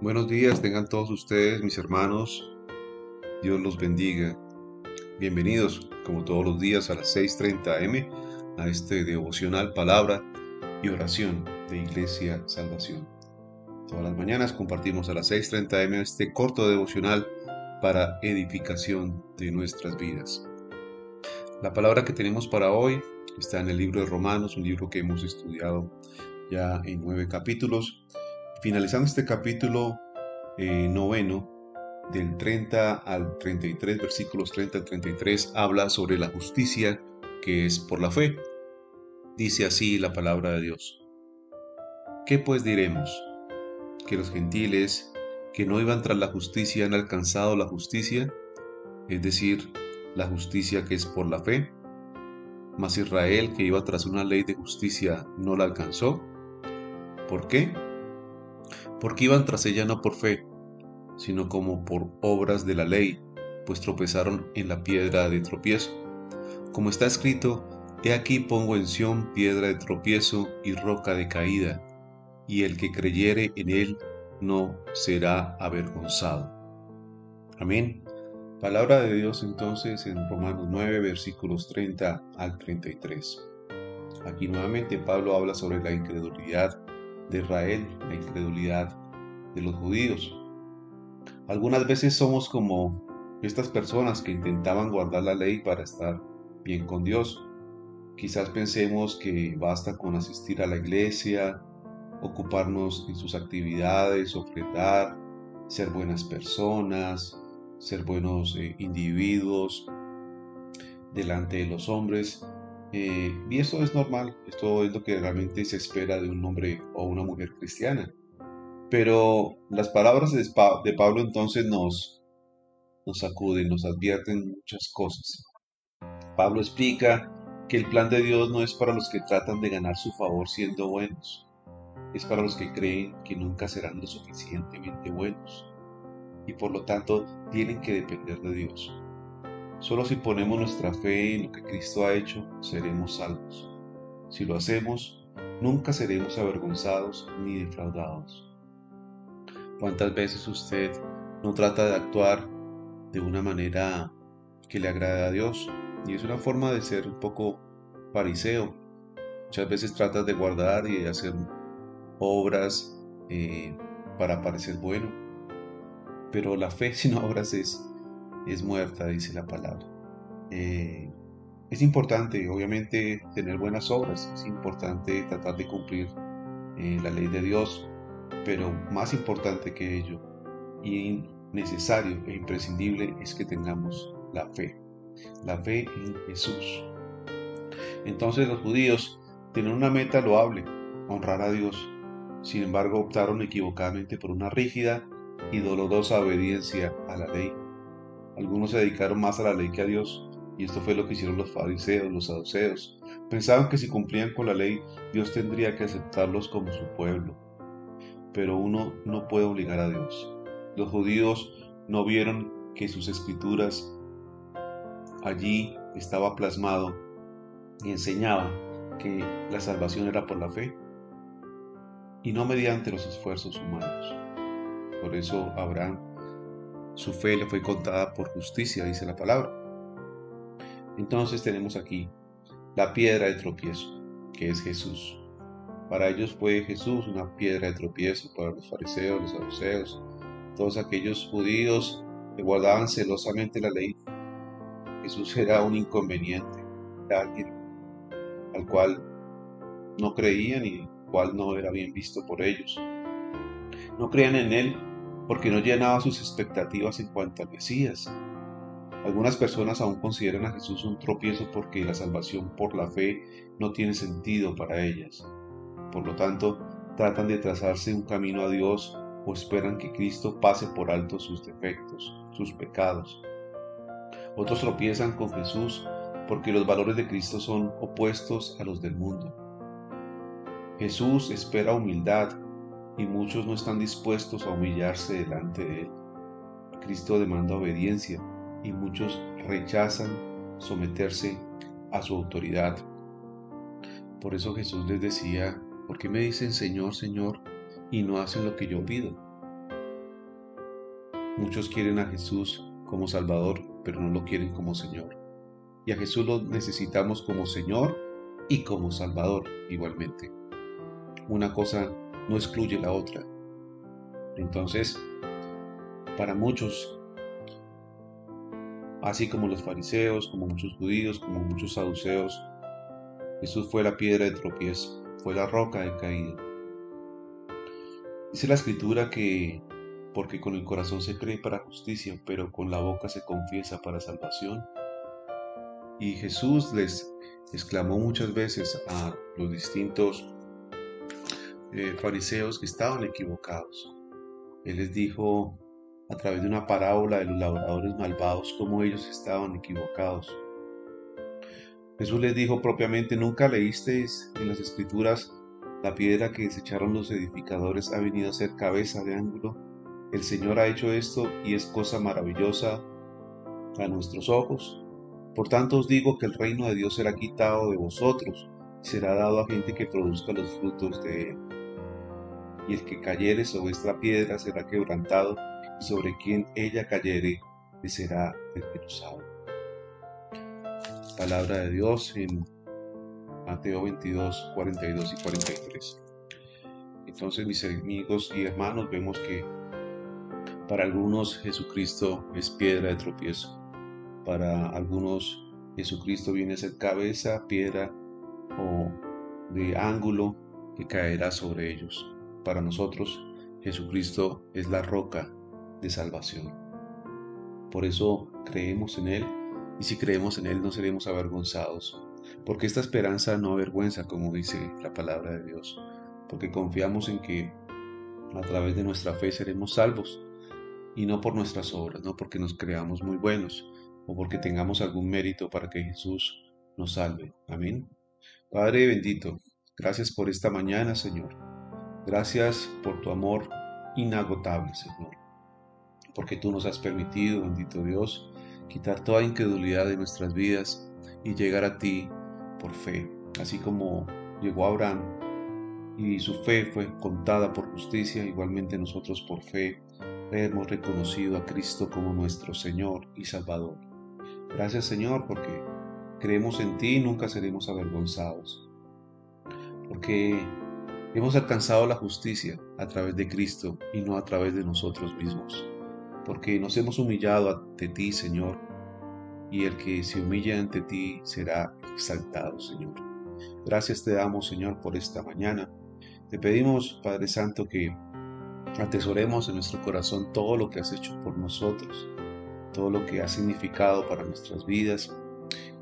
Buenos días, tengan todos ustedes, mis hermanos. Dios los bendiga. Bienvenidos, como todos los días, a las 6:30 am a este devocional palabra y oración de Iglesia Salvación. Todas las mañanas compartimos a las 6:30 am este corto devocional para edificación de nuestras vidas. La palabra que tenemos para hoy está en el libro de Romanos, un libro que hemos estudiado ya en nueve capítulos Finalizando este capítulo eh, noveno, del 30 al 33, versículos 30 al 33, habla sobre la justicia que es por la fe. Dice así la palabra de Dios. ¿Qué pues diremos? ¿Que los gentiles que no iban tras la justicia han alcanzado la justicia? Es decir, la justicia que es por la fe. Mas Israel que iba tras una ley de justicia no la alcanzó. ¿Por qué? Porque iban tras ella no por fe, sino como por obras de la ley, pues tropezaron en la piedra de tropiezo. Como está escrito, He aquí pongo en Sión piedra de tropiezo y roca de caída, y el que creyere en él no será avergonzado. Amén. Palabra de Dios entonces en Romanos 9, versículos 30 al 33. Aquí nuevamente Pablo habla sobre la incredulidad de Israel, la incredulidad de los judíos. Algunas veces somos como estas personas que intentaban guardar la ley para estar bien con Dios. Quizás pensemos que basta con asistir a la iglesia, ocuparnos en sus actividades, ofrendar, ser buenas personas, ser buenos eh, individuos delante de los hombres eh, y esto es normal, esto es lo que realmente se espera de un hombre o una mujer cristiana. Pero las palabras de, Pablo entonces nos, nos sacuden, nos advierten muchas cosas. Pablo explica que el plan de Dios no es para los que tratan de ganar su favor siendo buenos, es para los que creen que nunca serán lo suficientemente buenos y por lo tanto tienen que depender de Dios. Solo si ponemos nuestra fe en lo que Cristo ha hecho, seremos salvos. Si lo hacemos, nunca seremos avergonzados ni defraudados. ¿Cuántas veces usted no trata de actuar de una manera que le agrade a Dios? Y es una forma de ser un poco fariseo. Muchas veces tratas de guardar y de hacer obras eh, para parecer bueno. Pero la fe sin obras es es muerta, dice la palabra. Eh, es importante, obviamente, tener buenas obras, es importante tratar de cumplir eh, la ley de Dios, pero más importante que ello y necesario e imprescindible es que tengamos la fe, la fe en Jesús. Entonces los judíos tienen una meta loable, honrar a Dios. Sin embargo, optaron equivocadamente por una rígida y dolorosa obediencia a la ley. Algunos se dedicaron más a la ley que a Dios, y esto fue lo que hicieron los fariseos, los saduceos. Pensaban que si cumplían con la ley, Dios tendría que aceptarlos como su pueblo. Pero uno no puede obligar a Dios. Los judíos no vieron que sus escrituras allí estaba plasmado y enseñaba que la salvación era por la fe y no mediante los esfuerzos humanos. Por eso Abraham su fe le fue contada por justicia, dice la palabra. Entonces tenemos aquí la piedra de tropiezo, que es Jesús. Para ellos fue Jesús una piedra de tropiezo, para los fariseos, los saduceos, todos aquellos judíos que guardaban celosamente la ley. Jesús era un inconveniente, alguien al cual no creían y cual no era bien visto por ellos. No creían en él porque no llenaba sus expectativas en cuanto al Mesías. Algunas personas aún consideran a Jesús un tropiezo porque la salvación por la fe no tiene sentido para ellas. Por lo tanto, tratan de trazarse un camino a Dios o esperan que Cristo pase por alto sus defectos, sus pecados. Otros tropiezan con Jesús porque los valores de Cristo son opuestos a los del mundo. Jesús espera humildad y muchos no están dispuestos a humillarse delante de Él. Cristo demanda obediencia y muchos rechazan someterse a su autoridad. Por eso Jesús les decía, ¿por qué me dicen Señor, Señor y no hacen lo que yo pido? Muchos quieren a Jesús como Salvador, pero no lo quieren como Señor. Y a Jesús lo necesitamos como Señor y como Salvador igualmente. Una cosa no excluye la otra. Entonces, para muchos, así como los fariseos, como muchos judíos, como muchos saduceos, Jesús fue la piedra de tropiezo, fue la roca de caída. Dice la escritura que porque con el corazón se cree para justicia, pero con la boca se confiesa para salvación. Y Jesús les exclamó muchas veces a los distintos eh, fariseos que estaban equivocados. Él les dijo a través de una parábola de los labradores malvados cómo ellos estaban equivocados. Jesús les dijo propiamente, ¿nunca leísteis en las escrituras la piedra que desecharon los edificadores ha venido a ser cabeza de ángulo? El Señor ha hecho esto y es cosa maravillosa a nuestros ojos. Por tanto os digo que el reino de Dios será quitado de vosotros y será dado a gente que produzca los frutos de él. Y el que cayere sobre esta piedra será quebrantado, y sobre quien ella cayere le será desmenuzado. Palabra de Dios en Mateo 22, 42 y 43. Entonces, mis amigos y hermanos, vemos que para algunos Jesucristo es piedra de tropiezo. Para algunos Jesucristo viene a ser cabeza, piedra o de ángulo que caerá sobre ellos. Para nosotros Jesucristo es la roca de salvación. Por eso creemos en Él y si creemos en Él no seremos avergonzados. Porque esta esperanza no avergüenza, como dice la palabra de Dios. Porque confiamos en que a través de nuestra fe seremos salvos y no por nuestras obras, no porque nos creamos muy buenos o porque tengamos algún mérito para que Jesús nos salve. Amén. Padre bendito, gracias por esta mañana, Señor. Gracias por tu amor inagotable, Señor. Porque tú nos has permitido, bendito Dios, quitar toda incredulidad de nuestras vidas y llegar a ti por fe. Así como llegó Abraham y su fe fue contada por justicia, igualmente nosotros por fe hemos reconocido a Cristo como nuestro Señor y Salvador. Gracias Señor porque creemos en ti y nunca seremos avergonzados. Porque hemos alcanzado la justicia a través de Cristo y no a través de nosotros mismos. Porque nos hemos humillado ante ti, Señor, y el que se humilla ante ti será exaltado, Señor. Gracias te damos, Señor, por esta mañana. Te pedimos, Padre Santo, que Atesoremos en nuestro corazón todo lo que has hecho por nosotros, todo lo que ha significado para nuestras vidas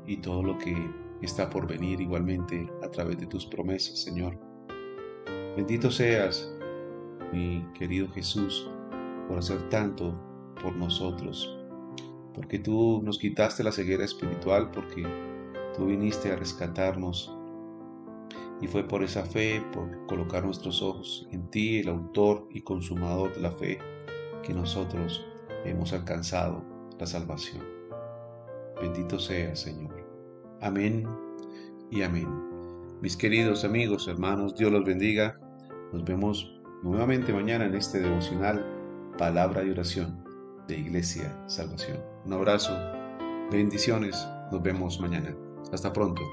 y todo lo que está por venir igualmente a través de tus promesas, Señor. Bendito seas, mi querido Jesús, por hacer tanto por nosotros, porque tú nos quitaste la ceguera espiritual, porque tú viniste a rescatarnos y fue por esa fe, por colocar nuestros ojos en ti, el autor y consumador de la fe, que nosotros hemos alcanzado la salvación. Bendito sea, Señor. Amén y amén. Mis queridos amigos, hermanos, Dios los bendiga. Nos vemos nuevamente mañana en este devocional Palabra de Oración de Iglesia Salvación. Un abrazo, bendiciones, nos vemos mañana. Hasta pronto.